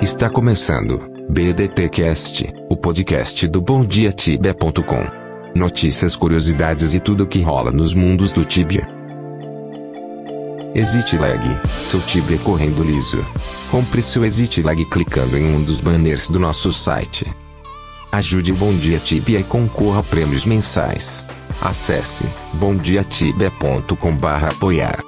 Está começando BDT Cast, o podcast do BomDiaTibia.com. Notícias, curiosidades e tudo o que rola nos mundos do Tibia. Exit Lag, seu Tibia correndo liso. Compre seu Exit Lag clicando em um dos banners do nosso site. Ajude o Bom Dia Tibia e concorra a prêmios mensais. Acesse bomdiatibia.com/apoiar.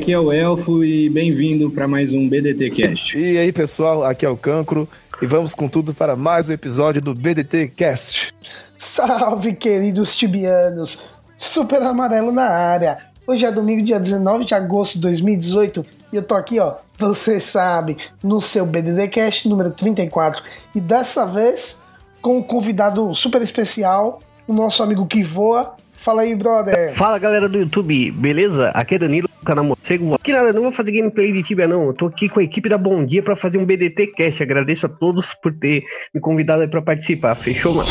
aqui é o Elfo e bem-vindo para mais um BDT Cast. E aí, pessoal, aqui é o Cancro e vamos com tudo para mais um episódio do BDT Cast. Salve, queridos tibianos! Super amarelo na área. Hoje é domingo, dia 19 de agosto de 2018 e eu tô aqui, ó, você sabe, no seu BDD Cast número 34 e dessa vez com um convidado super especial, o nosso amigo que voa. Fala aí, brother. Fala galera do YouTube, beleza? Aqui é Danilo, do canal Morcego. Aqui nada, não vou fazer gameplay de Tibia não. Eu tô aqui com a equipe da Bom Dia pra fazer um BDT Cast. Agradeço a todos por ter me convidado aí pra participar. Fechou, mano?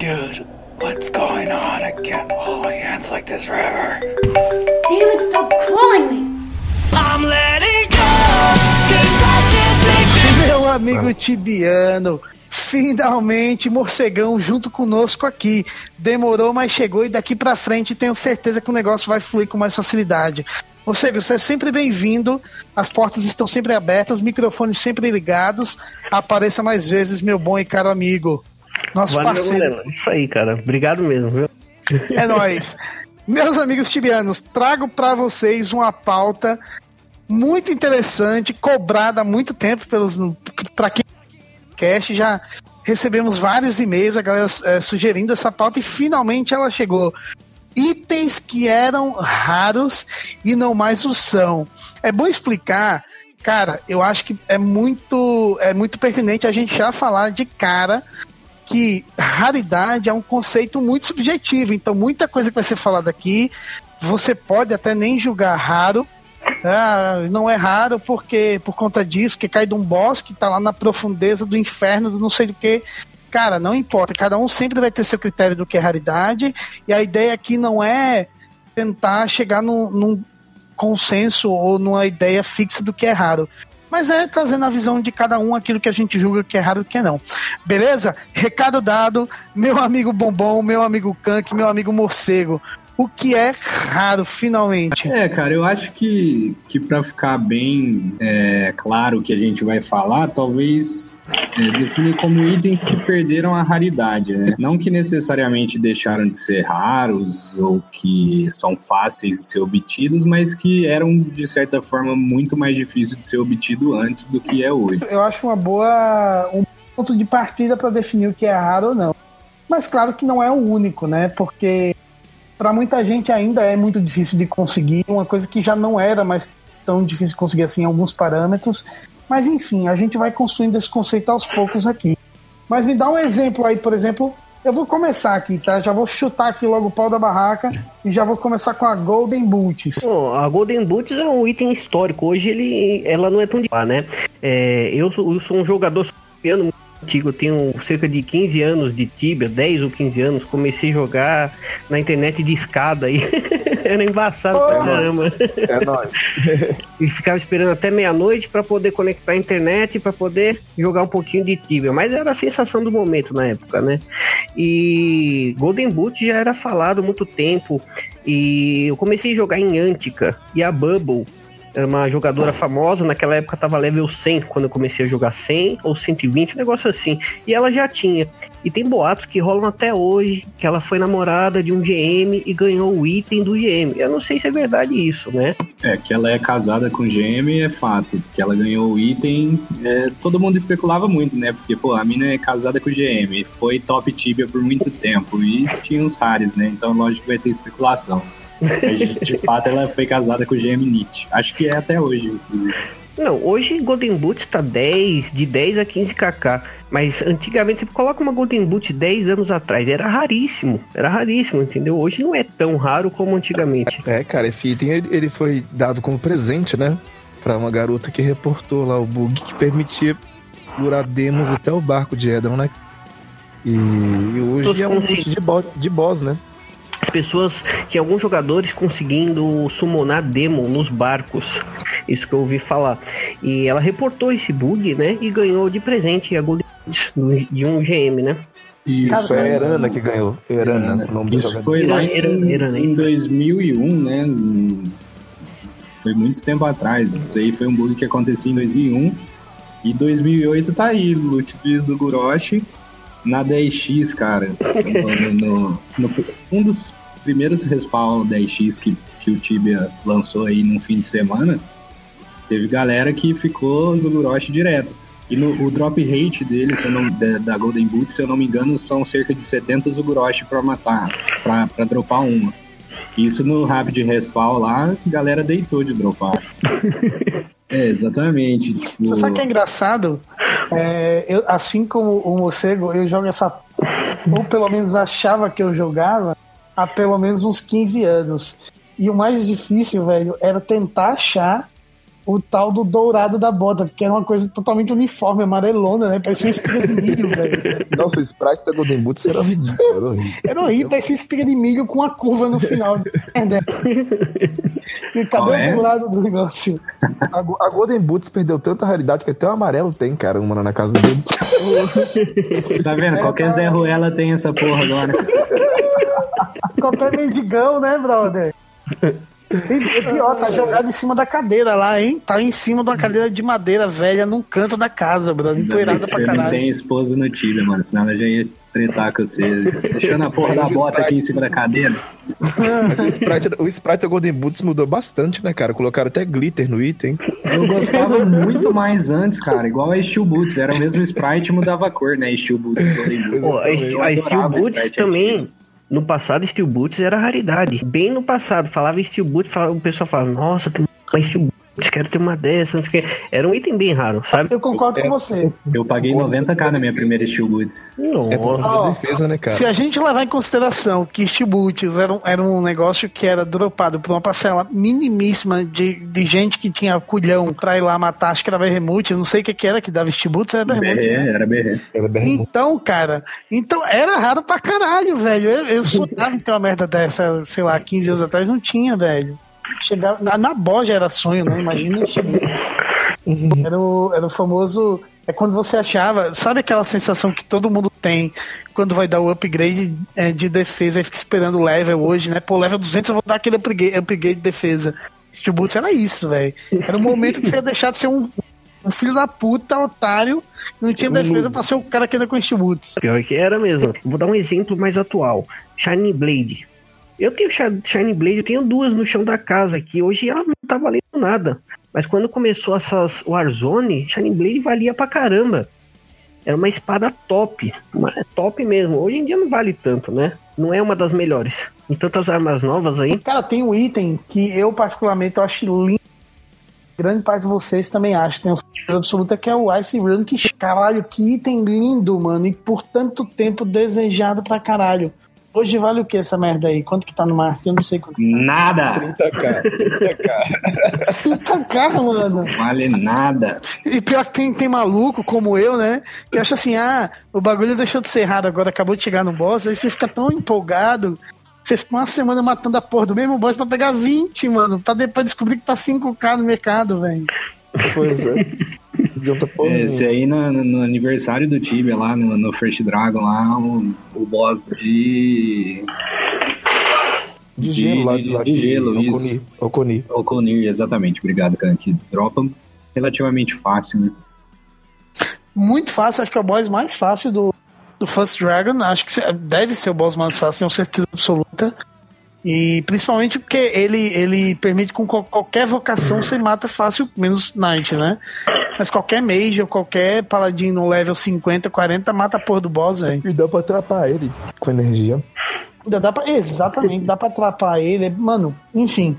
Dude, what's going on? I can't hold hands like this forever. Damn it, stop calling me! I'm letting go, cause I can't take this. Meu amigo tibiano, finalmente morcegão junto conosco aqui. Demorou, mas chegou e daqui pra frente tenho certeza que o negócio vai fluir com mais facilidade. Morcego, você é sempre bem-vindo. As portas estão sempre abertas, microfones sempre ligados. Apareça mais vezes, meu bom e caro amigo. Nosso Valeu, parceiro. galera. Isso aí, cara. Obrigado mesmo, viu? É nóis. Meus amigos tibianos, trago para vocês uma pauta muito interessante, cobrada há muito tempo pelos para quem cast já recebemos vários e-mails a galera eh, sugerindo essa pauta e finalmente ela chegou. Itens que eram raros e não mais o são. É bom explicar, cara, eu acho que é muito é muito pertinente a gente já falar de cara que raridade é um conceito muito subjetivo. Então, muita coisa que vai ser falada aqui, você pode até nem julgar raro. Ah, não é raro porque por conta disso, que cai de um boss que tá lá na profundeza do inferno, do não sei do que. Cara, não importa. Cada um sempre vai ter seu critério do que é raridade. E a ideia aqui não é tentar chegar num, num consenso ou numa ideia fixa do que é raro. Mas é trazendo a visão de cada um aquilo que a gente julga que é raro e que não. Beleza? Recado dado, meu amigo Bombom, meu amigo Kank, meu amigo Morcego. O que é raro, finalmente? É, cara, eu acho que, que para ficar bem é, claro o que a gente vai falar, talvez é, definir como itens que perderam a raridade, né? Não que necessariamente deixaram de ser raros ou que são fáceis de ser obtidos, mas que eram, de certa forma, muito mais difíceis de ser obtido antes do que é hoje. Eu acho uma boa. um ponto de partida para definir o que é raro ou não. Mas claro que não é o único, né? Porque para muita gente ainda é muito difícil de conseguir, uma coisa que já não era mais tão difícil de conseguir assim alguns parâmetros. Mas enfim, a gente vai construindo esse conceito aos poucos aqui. Mas me dá um exemplo aí, por exemplo, eu vou começar aqui, tá? Já vou chutar aqui logo o pau da barraca e já vou começar com a Golden Boots. Bom, a Golden Boots é um item histórico. Hoje ele, ela não é tão de lá, né? É, eu, sou, eu sou um jogador piano eu tenho cerca de 15 anos de Tibia, 10 ou 15 anos. Comecei a jogar na internet de escada aí. Era embaçado pra caramba. É nóis. E ficava esperando até meia-noite pra poder conectar a internet pra poder jogar um pouquinho de Tibia. Mas era a sensação do momento na época, né? E Golden Boot já era falado há muito tempo. E eu comecei a jogar em Antica e a Bubble. Era uma jogadora famosa, naquela época tava level 100, quando eu comecei a jogar 100 ou 120, um negócio assim. E ela já tinha. E tem boatos que rolam até hoje, que ela foi namorada de um GM e ganhou o item do GM. Eu não sei se é verdade isso, né? É, que ela é casada com o GM é fato. Que ela ganhou o item, é, todo mundo especulava muito, né? Porque, pô, a mina é casada com o GM, foi top Tibia por muito tempo e tinha uns rares, né? Então, lógico vai ter especulação. Mas, de fato, ela foi casada com o GM Nietzsche. Acho que é até hoje, inclusive. Não, hoje Golden Boot tá 10, de 10 a 15 kk. Mas antigamente você coloca uma Golden Boot 10 anos atrás, era raríssimo. Era raríssimo, entendeu? Hoje não é tão raro como antigamente. É, cara, esse item ele, foi dado como presente, né? Pra uma garota que reportou lá o bug que permitia durar demos até o barco de Edron, né? E, e hoje Todos é um boot de, bo de boss, né? As pessoas, tinha alguns jogadores conseguindo summonar demo nos barcos. Isso que eu ouvi falar. E ela reportou esse bug, né? E ganhou de presente a do- de um GM, né? Isso, Foi a é. Erana que ganhou. Erana, Erana. o nome Isso foi lá em, Erana, Erana, em isso. 2001, né? Foi muito tempo atrás. Isso aí foi um bug que acontecia em 2001. E 2008 tá aí, loot de Zuguroshi na 10x, cara. No- no- no- um dos primeiros respawn 10x que, que o Tibia lançou aí num fim de semana, teve galera que ficou Zuguroshi direto. E no, o drop rate dele, se não, da, da Golden Boot, se eu não me engano, são cerca de 70 Zuguroshi pra matar, pra dropar uma. Isso no Rapid Respawn lá, a galera deitou de dropar. é, exatamente. Tipo, Você sabe que é engraçado? É, eu, assim como o morcego, eu jogo essa. Ou pelo menos achava que eu jogava há pelo menos uns 15 anos. E o mais difícil, velho, era tentar achar o tal do dourado da bota, porque era uma coisa totalmente uniforme, amarelona, né? Parecia uma espiga de milho, velho. Nossa, o sprite da Golden Boots era ridículo. Era horrível. Era horrível, parecia espiga de milho com uma curva no final. e Qual cadê é? o dourado do negócio? A, a Golden Boots perdeu tanta raridade que até o amarelo tem, cara, uma na casa dele. Tá vendo? Qualquer Zé Ruela tem essa porra agora. Qualquer mendigão, né, brother? E pior, tá jogado em cima da cadeira lá, hein? Tá em cima de uma cadeira de madeira velha num canto da casa, brother. Empoeirada que pra você não caralho. tem esposa no Tibia, mano. Senão ela já ia tretar com você. Deixando a porra da bota aqui em cima da cadeira. Mas o sprite, o sprite da Golden Boots mudou bastante, né, cara? Colocaram até glitter no item. Eu gostava muito mais antes, cara. Igual a Steel Boots. Era o mesmo sprite, mudava a cor, né? Steel Boots e Golden Boots. Pô, a, Steel Boots também. antigo. No passado, Steel Boots era raridade. Bem no passado, falava Steel Boots, falava, o pessoal falava, nossa, tem uma Steel Boots, quero ter uma dessa, não sei o que. Era um item bem raro, sabe? Eu concordo com você. Eu paguei 90k na minha primeira Steel Boots. É Nossa. Ó, defesa, né, cara? Se a gente levar em consideração que Stiboots era, um- era um negócio que era dropado por uma parcela minimíssima de, de gente que tinha culhão pra ir lá matar, acho que era Berremute, não sei o que, que era que dava Stiboots, era Berremute, né? era bem Então, cara, então era raro pra caralho, velho. Eu, eu sonhava em ter uma merda dessa, sei lá, 15 anos atrás, não tinha, velho. Chegava, na, na boja era sonho, né? Imagina. tipo, era, o, era o famoso. É quando você achava. Sabe aquela sensação que todo mundo tem quando vai dar o upgrade é, de defesa e fica esperando o level hoje, né? Pô, level 200 eu vou dar aquele upgrade, upgrade de defesa. Steel Boots era isso, velho. Era o momento que você ia deixar de ser um, um filho da puta, otário, não tinha defesa pra ser o cara que anda com Steel Boots. Pior que era mesmo. Vou dar um exemplo mais atual. Shining Blade. Eu tenho Shi- Shining Blade, eu tenho duas no chão da casa, que hoje ela não tá valendo nada. Mas quando começou essas Warzone, Shining Blade valia pra caramba. Era uma espada top. Uma, top mesmo. Hoje em dia não vale tanto, né? Não é uma das melhores. Com tantas armas novas aí. Cara, tem um item que eu particularmente eu acho lindo. Grande parte de vocês também acha, tenho certeza absoluta que é o Ice Run. Que caralho, que item lindo, mano. E por tanto tempo desejado pra caralho. Hoje vale o que essa merda aí? Quanto que tá no market? Eu não sei quanto. Nada! 30k. 30k. Puta cara, mano. Vale nada. E pior que tem, tem maluco como eu, né? Que acha assim, ah, o bagulho deixou de ser raro agora, acabou de chegar no boss, aí você fica tão empolgado. Você fica uma semana matando a porra do mesmo boss pra pegar 20, mano. Pra depois descobrir que tá 5k no mercado, velho. Pois é. Adianta porra Esse aí no, no- aniversário do Tibia lá, no, no First Dragon lá, o, o boss de. De gelo lá. de- lá de gelo, Oconi- isso. Oconi. Exatamente, obrigado, cara. Que dropa relativamente fácil, né? Muito fácil, acho que é o boss mais fácil do, do First Dragon. Acho que deve ser o boss mais fácil, tenho certeza absoluta. E principalmente porque ele, ele permite com qual- qualquer vocação você mata fácil, menos Knight, né? Mas qualquer mage ou qualquer paladino no level 50, 40 mata a porra do boss, velho. E dá pra atrapar ele com energia. Ainda dá pra. Exatamente, dá pra atrapar ele. Mano, enfim.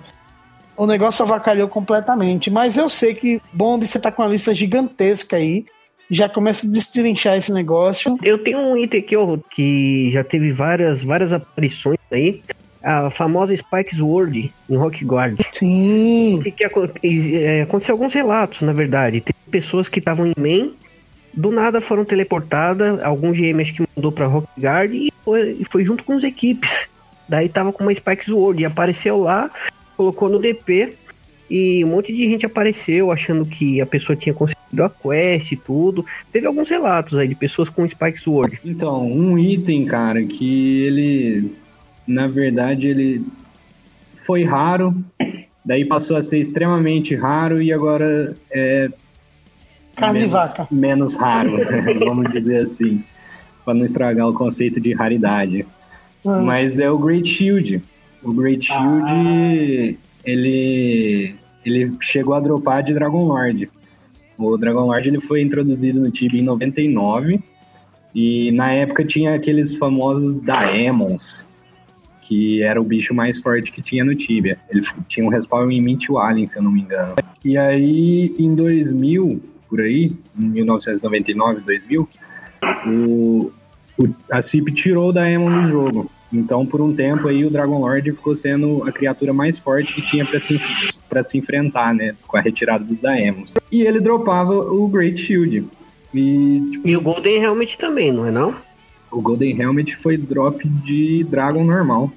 o negócio avacalhou completamente. Mas eu sei que, Bomb, você tá com uma lista gigantesca aí. Já começa a destrinchar esse negócio. Eu tenho um item aqui, ó, que já teve várias, várias aparições aí. A famosa Spikes World em Rock Guard. Sim. Que, que é, aconteceu alguns relatos, na verdade. Tem pessoas que estavam em main, do nada foram teleportadas, algum GM acho que mandou pra Rock Guard e foi, e foi junto com as equipes. Daí tava com uma Spikes World e apareceu lá, colocou no DP e um monte de gente apareceu achando que a pessoa tinha conseguido a quest e tudo. Teve alguns relatos aí de pessoas com Spikes World. Então, um item, cara, que ele, na verdade, ele foi raro, daí passou a ser extremamente raro e agora é menos, vaca. menos raro, vamos dizer assim, para não estragar o conceito de raridade. Ah. Mas é o Great Shield. O Great Shield, ele, ele chegou a dropar de Dragon Lord. O Dragon Lord ele foi introduzido no Tibia em 99 e na época tinha aqueles famosos Daemons, que era o bicho mais forte que tinha no Tibia. Eles tinham um respawn em Alien, se eu não me engano. E aí, em 2000, por aí, em 1999, 2000, o, o, a CIP tirou o Daemon do jogo. Então, por um tempo aí, o Dragon Lord ficou sendo a criatura mais forte que tinha pra se, pra se enfrentar, né? Com a retirada dos Daemons. E ele dropava o Great Shield. E tipo, E o Golden Helmet também, não é não? O Golden Helmet foi drop de Dragon normal.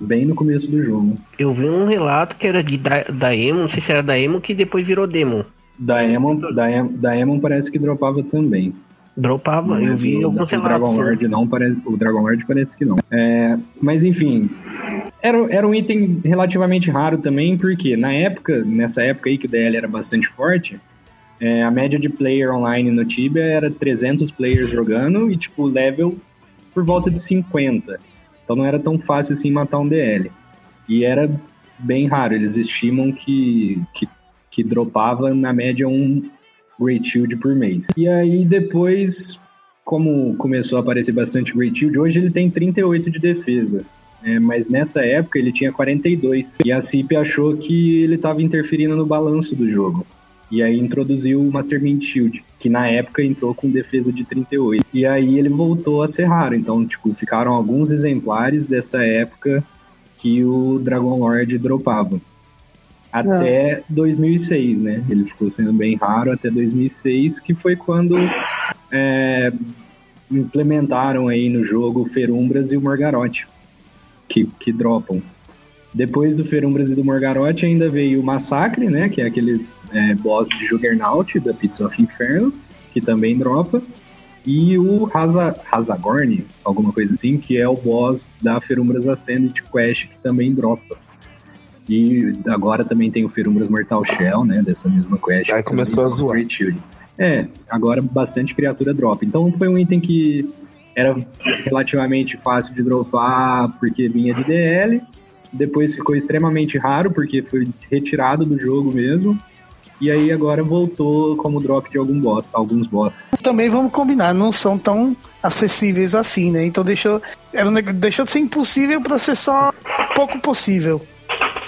Bem no começo do jogo. Eu vi um relato que era de Da- Daemon, não sei se era Daemon, que depois virou Demon. Daemon, Daemon, Daemon parece que dropava também. Dropava, eu Mas vi o, alguns o Dragon relatos. Lord não parece, o Dragon Lord parece que não. É, mas enfim, era, era um item relativamente raro também, porque na época, nessa época aí que o DL era bastante forte, é, a média de player online no Tibia era 300 players jogando e tipo level por volta de 50. Então não era tão fácil assim matar um DL. E era bem raro, eles estimam que, que, que dropava na média um Great Shield por mês. E aí depois, como começou a aparecer bastante Great Shield, hoje ele tem 38 de defesa. né? mas nessa época ele tinha 42. E a CIP achou que ele estava interferindo no balanço do jogo. E aí introduziu o Master Mint Shield, que na época entrou com defesa de 38. E aí ele voltou a ser raro. Então, tipo, ficaram alguns exemplares dessa época que o Dragon Lord dropava. Até 2006, né? Ele ficou sendo bem raro até 2006, que foi quando é, implementaram aí no jogo o Ferumbras e o Morgaroth, que, que dropam. Depois do Ferumbras e do Morgaroth ainda veio o Massacre, né? Que é aquele é, boss de Juggernaut da Pizza of Inferno, que também dropa. E o Haza, Hazagorn, alguma coisa assim, que é o boss da Ferumbras Ascendant Quest, que também dropa. E agora também tem o Ferumbras Mortal Shell, né? Dessa mesma quest. Aí que começou a zoar. É, agora bastante criatura dropa. Então foi um item que era relativamente fácil de dropar porque vinha de DL. Depois ficou extremamente raro porque foi retirado do jogo mesmo. E aí agora voltou como drop de algum boss, alguns bosses. Também vamos combinar, não são tão acessíveis assim, né? Então deixou, era deixou de ser impossível para ser só pouco possível.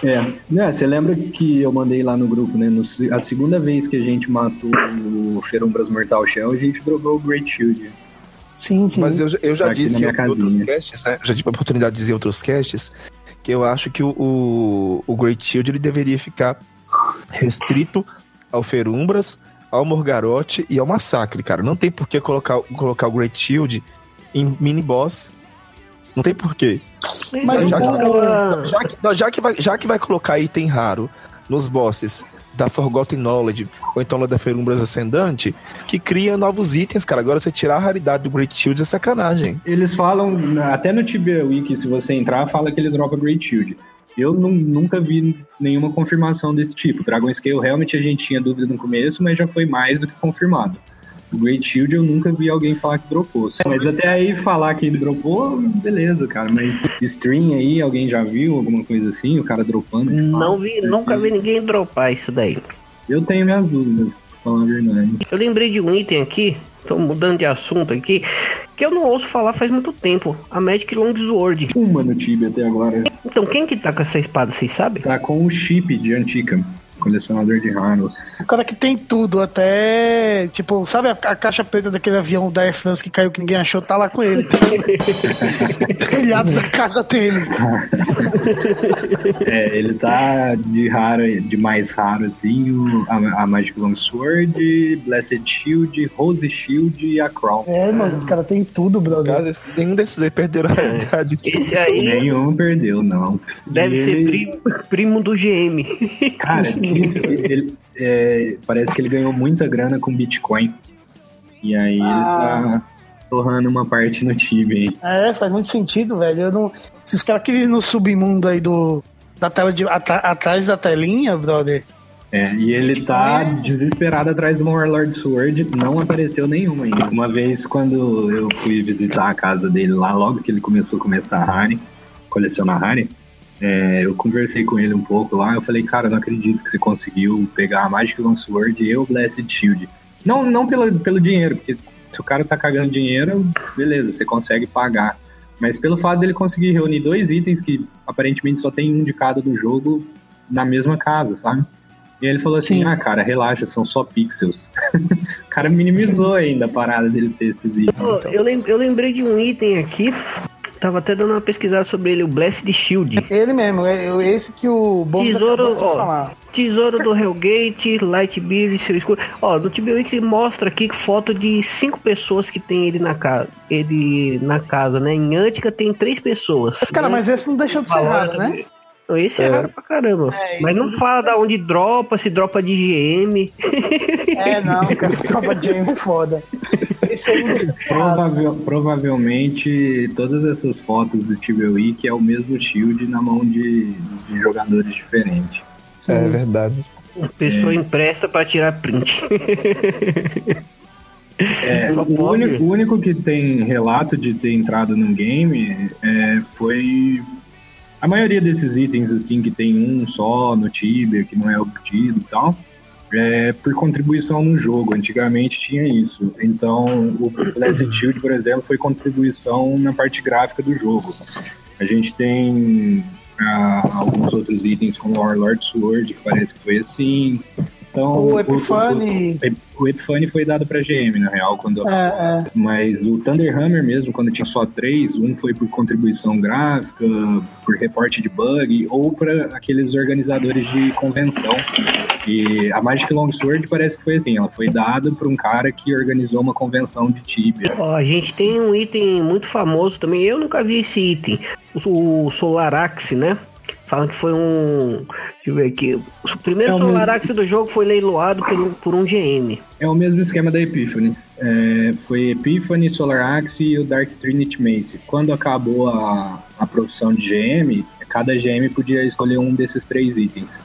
É, né, você lembra que eu mandei lá no grupo, né? no a segunda vez que a gente matou o Ferumbras Mortal Shell, a gente dropou o Great Shield. Sim, sim. Mas eu, já- eu já aqui disse em outros casts, né? Já tive a oportunidade de dizer em outros casts que eu acho que o, o, o Great Shield ele deveria ficar restrito ao Ferumbras, ao Morgaroth e ao Massacre, cara. Não tem por que colocar, colocar o Great Shield em mini boss. Não tem por quê. Mas já, que, já, que, não, já, que vai, já que vai colocar item raro nos bosses da Forgotten Knowledge ou então lá da Ferumbras Ascendante, que cria novos itens, cara. Agora você tirar a raridade do Great Shield é sacanagem. Eles falam, até no Tibia Wiki, se você entrar, fala que ele dropa Great Shield. Eu nu- nunca vi nenhuma confirmação desse tipo. Dragon Scale realmente a gente tinha dúvida no começo, mas já foi mais do que confirmado. O Great Shield eu nunca vi alguém falar que dropou. Mas até aí falar que ele dropou, beleza, cara. Mas stream aí, alguém já viu alguma coisa assim? O cara dropando? tipo, Não ah, vi, nunca vi ninguém dropar isso daí. Eu tenho minhas dúvidas, pra falar a verdade. Eu lembrei de um item aqui, tô mudando de assunto aqui, que eu não ouço falar faz muito tempo. A Magic Longsword. Uma no Tibia até agora. Então, quem que tá com essa espada, vocês sabem? Tá com o chip de Antica, colecionador de raros. O cara que tem tudo, até. Tipo, sabe a, a caixa preta daquele avião da Air France que caiu que ninguém achou? Tá lá com ele. Telhado da casa dele. É, ele tá de raro, de mais raro, assim, o- a, a Magic Longsword, Blessed Shield, Rose Shield e a Crown. É, mano, o cara tem tudo, brother. Cara, esse- nenhum desses aí perderam a realidade. Esse aí Nenhum perdeu, não. deve E ser ele- primo, primo do GM. Cara, isso, ele, é, parece que ele ganhou muita grana com Bitcoin. E aí Ah. ele tá torrando uma parte no time? É, faz muito sentido, velho. Eu não... Esses caras que vivem no submundo aí do. Da tela de. atra- atrás da telinha, brother. É, e ele tá desesperado atrás de uma Warlord Sword, não apareceu nenhuma ainda. Uma vez, quando eu fui visitar a casa dele lá, logo que ele começou a começar a Harry, colecionar Harry, é, eu conversei com ele um pouco lá, eu falei, cara, não acredito que você conseguiu pegar a Magic Longsword e o Blessed Shield. Não, não pelo, pelo dinheiro, porque se o cara tá cagando dinheiro, beleza, você consegue pagar. Mas pelo fato dele conseguir reunir dois itens que aparentemente só tem um de cada do jogo na mesma casa, sabe? E ele falou assim: Sim. ah, cara, relaxa, são só pixels. o cara minimizou ainda a parada dele ter esses itens. Então. eu, eu lembrei de um item aqui. Tava até dando uma pesquisada sobre ele, o Blessed Shield. Ele mesmo, é é esse que o Bones Tesouro, ó. falar. Tesouro do Hellgate, Lightbeard e seu escudo. Ó, no TBWiki mostra aqui foto de cinco pessoas que tem ele na casa. Ele na casa, né? Em Antica tem três pessoas. Cara, né? mas esse não deixou de ser raro, né? Não, Esse é, raro pra caramba. É, mas não fala da onde dropa, se dropa de GM. É, não, cara, tropa de é foda. Raro. Provavel- provavelmente todas essas fotos do TBWI que é o mesmo shield na mão de, de jogadores diferentes. É verdade. A pessoa empresta pra tirar print. É, o, único, o único que tem relato de ter entrado num game é, foi a maioria desses itens assim que tem um só no Tibia, que não é obtido e tal, é por contribuição no jogo. Antigamente tinha isso. Então o Blessed Shield, por exemplo, foi contribuição na parte gráfica do jogo. A gente tem ah, alguns outros itens como o Warlord Sword, que parece que foi assim. Então, O Epiphany. o, o Epiphany foi dado pra GM, na real, quando É, é. mas o Thunderhammer mesmo, quando tinha só três, um foi por contribuição gráfica, por reporte de bug, ou para aqueles organizadores de convenção. E a Magic Longsword parece que foi assim, ela foi dada para um cara que organizou uma convenção de Tibia. Ó, a gente tem um item muito famoso também. Eu nunca vi esse item. O, Solarax, né? Falam que foi um. Deixa eu ver aqui. O primeiro É Solarax do jogo foi leiloado por, um- por um GM. É o mesmo esquema da Epiphany. É, foi Epiphany, Solar Axe e o Dark Trinity Mace. Quando acabou a, a profissão de GM, cada GM podia escolher um desses três itens.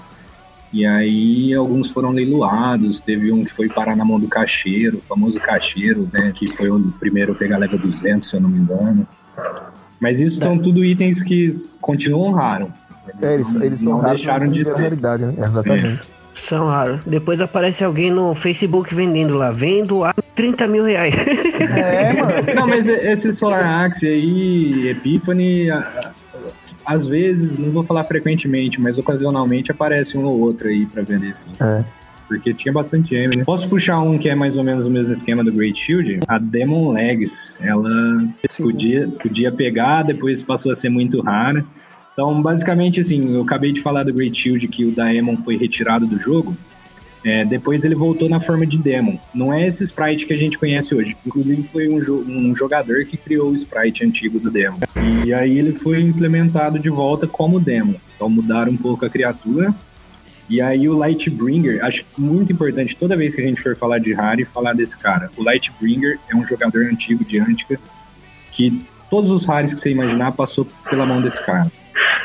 E aí alguns foram leiloados, teve um que foi parar na mão do caixeiro, o famoso caixeiro, né, que foi o primeiro a pegar level 200, se eu não me engano. Mas isso são tudo itens que continuam raros. É, eles, Não- eles são não raros, deixaram de ser. realidade, né? Exatamente. São raros. Depois aparece alguém no Facebook vendendo lá. Vendo a 30 mil reais. É, mano. Não, mas esse Solar Axe aí, Epiphany, às vezes, não vou falar frequentemente, mas ocasionalmente aparece um ou outro aí pra vender assim. É. Porque tinha bastante M, né? Posso puxar um que é mais ou menos o mesmo esquema do Great Shield? A Demon Legs. Ela podia, podia pegar, depois passou a ser muito rara. Então, basicamente, assim, eu acabei de falar do Great Shield que o Daemon foi retirado do jogo. É, depois ele voltou na forma de Demon. Não é esse sprite que a gente conhece hoje. Inclusive foi um, jo- um jogador que criou o sprite antigo do Demon. E aí ele foi implementado de volta como Demon. Então mudaram um pouco a criatura. E aí o Lightbringer, acho muito importante toda vez que a gente for falar de Harry, falar desse cara. O Lightbringer é um jogador antigo de Antica que todos os Harrys que você imaginar passou pela mão desse cara.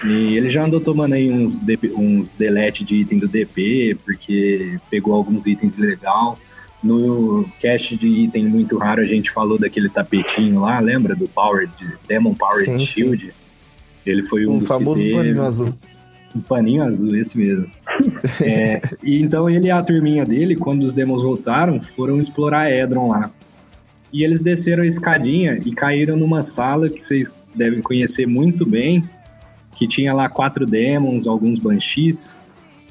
E ele já andou tomando aí uns, DP uns delete de item do DP, porque pegou alguns itens legal. No cast de item muito raro, a gente falou daquele tapetinho lá, lembra? Do Power, de Demon Power Sim, sim. Shield. Ele foi um O dos famoso que teve. paninho azul. Um paninho azul, esse mesmo. É, e então ele e a turminha dele, quando os demos voltaram, foram explorar Edron lá. E eles desceram a escadinha e caíram numa sala que vocês devem conhecer muito bem, que tinha lá quatro demons, alguns banshees.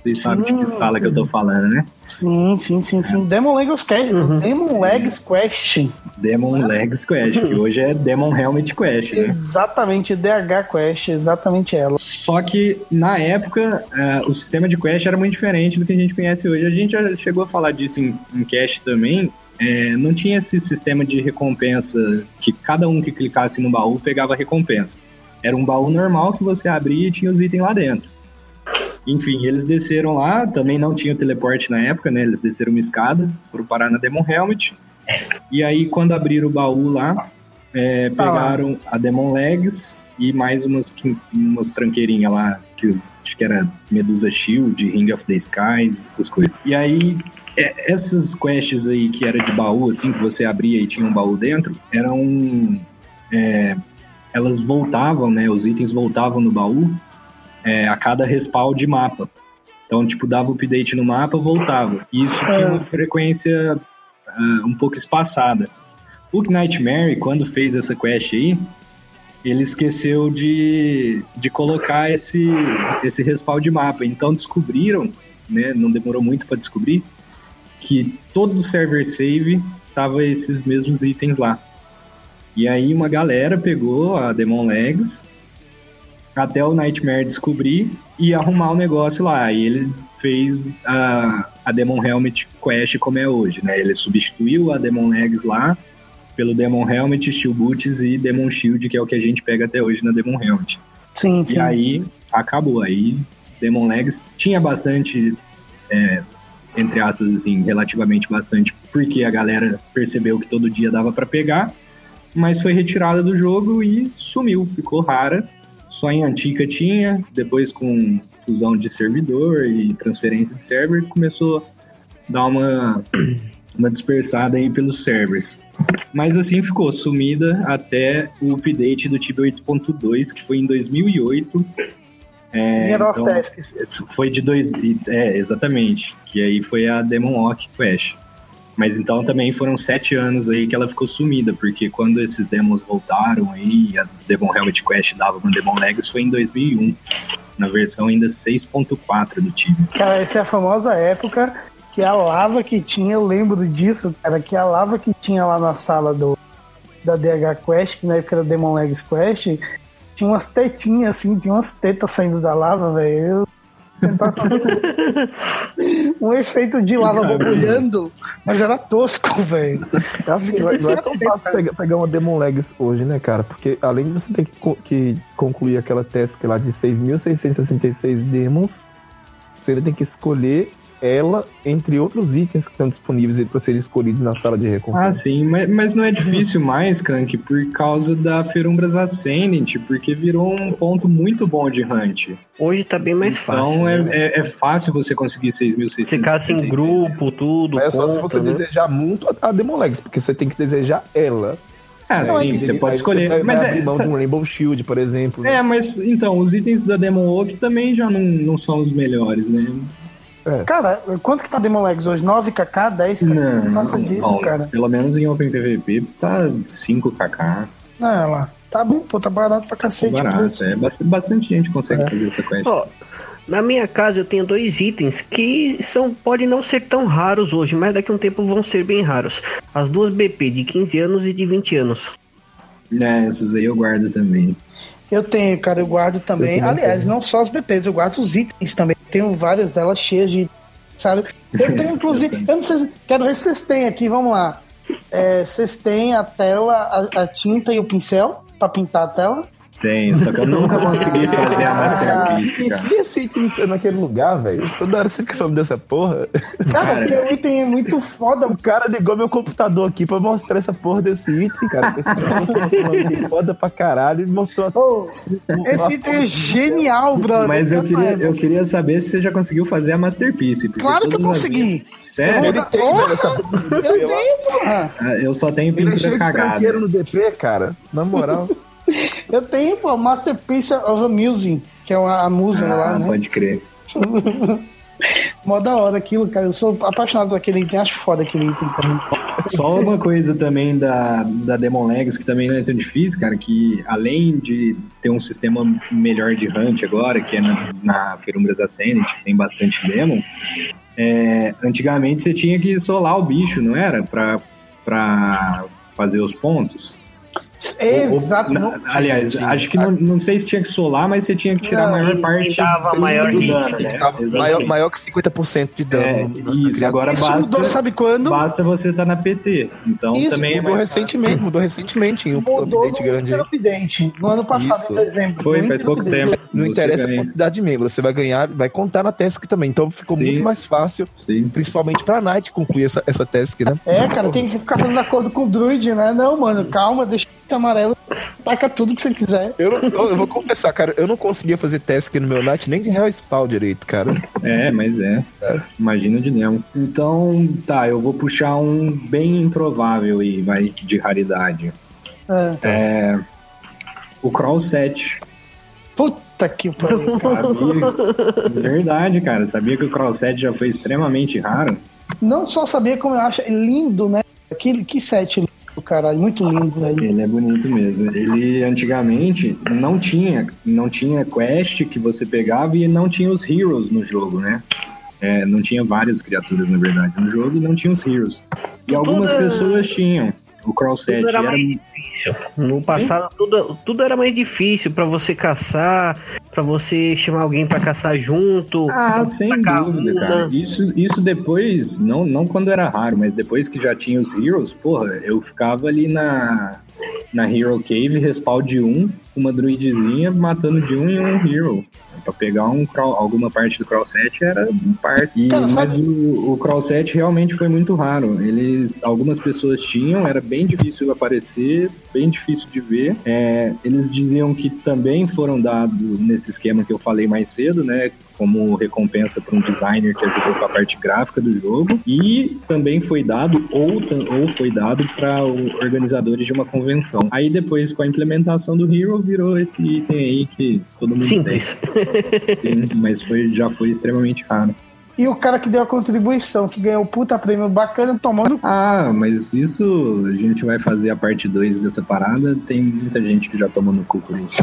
Vocês sabem de que sala que eu tô falando, né? Sim, sim, sim, sim. Demon Legs Quest. Uhum. Demon Legs Quest. Demon Legs Quest, que hoje é Demon Helmet Quest, né? Exatamente, DH Quest, exatamente ela. Só que na época eh, o sistema de quest era muito diferente do que a gente conhece hoje. A gente já chegou a falar disso em, em cast também. Eh, não tinha esse sistema de recompensa que cada um que clicasse no baú pegava recompensa. Era um baú normal que você abria e tinha os itens lá dentro. Enfim, eles desceram lá, também não tinha teleporte na época, né? Eles desceram uma escada, foram parar na Demon Helmet. E aí, quando abriram o baú lá, é, pegaram a Demon Legs e mais umas, umas tranqueirinhas lá, que acho que era Medusa Shield, Ring of the Skies, essas coisas. E aí, é, essas quests aí que era de baú, assim, que você abria e tinha um baú dentro, eram. é, elas voltavam, né? Os itens voltavam no baú é, a cada respawn de mapa. Então, tipo, dava update no mapa, voltava. E isso tinha uma frequência ah, um pouco espaçada. O Nightmare, quando fez essa quest aí, ele esqueceu de, de colocar esse, esse respawn de mapa. Então descobriram, né, não demorou muito para descobrir, que todo o server save tava esses mesmos itens lá. E aí uma galera pegou a Demon Legs até o Nightmare descobrir e arrumar o negócio lá. E ele fez a, a Demon Helmet Quest como é hoje, né? Ele substituiu a Demon Legs lá pelo Demon Helmet, Steel Boots e Demon Shield, que é o que a gente pega até hoje na Demon Helmet. Sim, sim. E aí acabou. Aí Demon Legs tinha bastante, é, entre aspas, assim, relativamente bastante, porque a galera percebeu que todo dia dava pra pegar, mas foi retirada do jogo e sumiu, ficou rara. Só em Antica tinha, depois com fusão de servidor e transferência de server, começou a dar uma, uma dispersada aí pelos servers. Mas assim ficou, sumida até o update do Tibia 8.2, que foi em 2008. É, então, foi de dois. É, exatamente. Que aí foi a Demon Lock Quest. Mas então também foram sete anos aí que ela ficou sumida, porque quando esses demos voltaram aí, a Demon Helmet Quest dava no Demon Legs foi em 2001, na versão ainda 6.4 do time. Cara, essa é a famosa época que a lava que tinha, eu lembro disso, cara, que a lava que tinha lá na sala do da DH Quest, que na época era Demon Legs Quest, tinha umas tetinhas assim, tinha umas tetas saindo da lava, velho. Eu tentava fazer um, um efeito de lava borbulhando, mas era tosco, velho. É assim, não é, não é tão fácil pegar, pegar uma Demon Legs hoje, né, cara? Porque além de você ter que, co- que concluir aquela task lá de 6.666 demons, você ainda tem que escolher ela entre outros itens que estão disponíveis para serem escolhidos na sala de Ah, recompensa. sim, mas, mas não é difícil mais, Kank, por causa da Ferumbras Ascendant, porque virou um ponto muito bom de hunt. Hoje tá bem mais fácil. Então é, né? é, é fácil você conseguir 6.666. Se caça em grupo, tudo. é só se conta, você né? desejar muito a- Legs, porque você tem que desejar ela. Ah, Aí sim, você pode escolher. vai, mas é, mão de um Rainbow Shield, por exemplo. né? É, mas então, os itens da Demon Oak também já não, não são os melhores, né? Cara, quanto que tá Demon Legs hoje? 9kk, 10kk? Não, passa disso, não, cara. Pelo menos em Open PVP tá 5kk. Não, é lá. Tá bom, pô, tá barato pra É cacete. barato. preço. É, bast- bastante gente consegue fazer essa quest. Ó, na minha casa eu tenho dois itens que são podem não ser tão raros hoje, mas daqui a um tempo vão ser bem raros. As duas BP de 15 anos e de 20 anos. É, essas aí eu guardo também. Eu tenho, cara, eu guardo também. Eu Aliás, tenho. não só as BPs, eu guardo os itens também. Tenho várias delas cheias de. Sabe? Eu tenho, inclusive. Eu não sei. Quero ver se vocês têm aqui, vamos lá. É, vocês têm a tela, a, a tinta e o pincel pra pintar a tela? Tenho, só que eu nunca consegui fazer a Masterpiece, cara. E esse item naquele lugar, velho? Toda hora você fica falando dessa porra. Cara, o item é muito foda. O cara ligou meu computador aqui pra mostrar essa porra desse item, cara. Esse item foda pra caralho e mostrou uma esse item é genial, brother. Mas eu queria, merda. eu queria saber se você já conseguiu fazer a Masterpiece. Claro que eu consegui. Sério? Ele tem, velho, essa Eu tenho, porra. Ah, Eu só tenho Ele é pintura cagada. tranqueiro no DP, cara. Na moral. Eu tenho, pô, Masterpiece of a Music, que é uma, a musa Ah, lá, né? pode crer. Mó da hora aquilo, cara. Eu sou apaixonado por aquele item, acho foda aquele item, cara. Só uma coisa também da, da Demon Legacy, que também não é tão difícil, cara, que além de ter um sistema melhor de hunt agora, que é na, na Ferumbras Ascendant, que tem bastante Demon, é, antigamente você tinha que solar o bicho, não era? Pra, pra fazer os pontos. Exato. Ou- na- aliás, acho que não, não sei se tinha que solar, mas você tinha que tirar a Não, maior ele parte dava do maior hit, dano, né? tava maior, maior que 50% de dano. É, na isso, agora Isso basta, mudou, sabe quando? basta você estar na PT. Então Isso, também é Mudou mais recentemente, mudou recentemente em um Mudou update no grande. Update, no ano passado, Isso. em dezembro. Foi, faz pouco Update. tempo. Não Você interessa a ganha. quantidade de membros, você vai ganhar, vai contar na task também. Então ficou Sim. muito mais fácil, Sim. principalmente pra Knight concluir essa, essa task, né? É, cara, tem que ficar fazendo acordo com o Druid, né? Não, mano, calma, deixa amarelo, taca tudo que você quiser. Eu, não- eu, eu vou confessar, cara, eu não conseguia fazer task no meu Knight nem de Real Spawn direito, cara. É, mas é. Imagina o dilema. Então, tá, eu vou puxar um bem improvável e vai de raridade. É. É. O Crawl 7. Puta que pariu. Verdade, cara. Sabia que o Crawl 7 já foi extremamente raro? Não só sabia como eu acho lindo, né? Que, que set lindo, caralho. Muito lindo, velho. Ele é bonito mesmo. Ele antigamente não tinha, não tinha quest que você pegava e não tinha os heroes no jogo, né? É, não tinha várias criaturas, na verdade, no jogo e não tinha os heroes. E algumas pessoas tinham. O Crawl 7 Tudo era era, mais difícil. No passado, tudo, tudo era mais difícil pra você caçar, pra você chamar alguém pra caçar junto. Ah, sem dúvida, cara. Isso, isso depois, não, não quando era raro, mas depois que já tinha os heroes, porra, eu ficava ali na, na Hero Cave, respawn de um, uma druidzinha matando de um em um hero. Pra pegar um crawl- alguma parte do Crawl 7 era um par. E, Cara, mas o, o Crawl 7 realmente foi muito raro. Eles, algumas pessoas tinham, era bem difícil aparecer, bem difícil de ver. É, eles diziam que também foram dados nesse esquema que eu falei mais cedo, né? Como recompensa para um designer que ajudou com a parte gráfica do jogo. E também foi dado, ou, ou foi dado para organizadores de uma convenção. Aí depois, com a implementação do Hero, virou esse item aí que todo mundo Simples. tem. Sim, mas foi, já foi extremamente raro. E o cara que deu a contribuição, que ganhou o puta prêmio bacana, tomando. Ah, mas isso a gente vai fazer a parte 2 dessa parada. Tem muita gente que já tomou no cu por isso.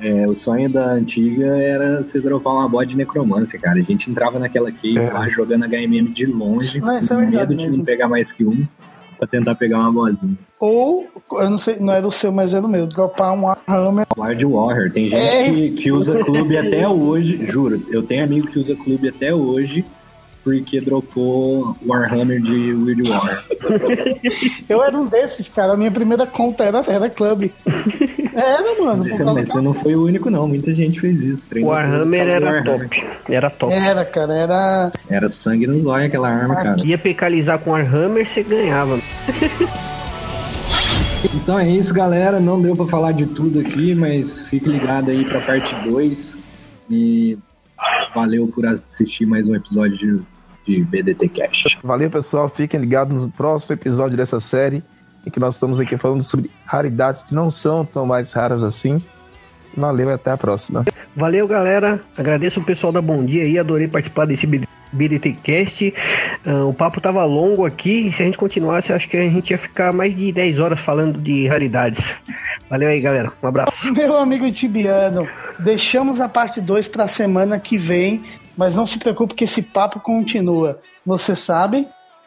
É, o sonho da antiga era você dropar uma bot de necromância, cara. A gente entrava naquela cave É. lá jogando HMM de longe, Não, é com verdade medo de mesmo. não pegar mais que um, pra tentar pegar uma bozinha. Ou, eu não sei, não era o seu, mas era o meu, dropar um Hammer. Lord Warrior. Tem gente É. que, que usa clube até hoje, juro. Eu tenho amigo que usa clube até hoje porque dropou Warhammer de Weird War. Eu era um desses, cara. A minha primeira conta era, era clube. Era, mano. Mas você não foi o único, não. Muita gente fez isso. O treinou Warhammer era Warhammer. top. Era top. Era, cara, era. Era sangue no zóio aquela arma, cara. Ia pecalizar com Warhammer, você ganhava. Então é isso, galera. Não deu pra falar de tudo aqui, mas fique ligado aí pra parte 2. E valeu por assistir mais um episódio de, de BDT Cast. Valeu, pessoal. Fiquem ligados no próximo episódio dessa série, em que nós estamos aqui falando sobre raridades que não são tão mais raras assim. Valeu e até a próxima. Valeu, galera. Agradeço o pessoal da Bom Dia aí. Adorei participar desse BDT Cast. Ah, o papo tava longo aqui. e Se a gente continuasse, eu acho que a gente ia ficar mais de 10 horas falando de raridades. Valeu aí, galera. Um abraço. Meu amigo Tibiano, deixamos a parte 2 pra semana que vem, mas não se preocupe que esse papo continua. Você sabe,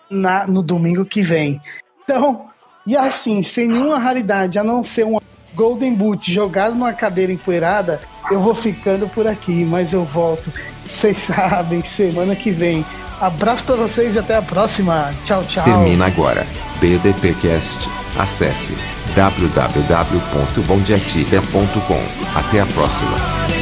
na, no domingo que vem. Então, e assim, sem nenhuma raridade, a não ser um Golden Boot jogado numa cadeira empoeirada, eu vou ficando por aqui, mas eu volto. Vocês sabem, semana que vem. Abraço pra vocês e até a próxima. Tchau, tchau. Termina agora. BDTcast. Acesse www.bondiatibia.com. Até a próxima.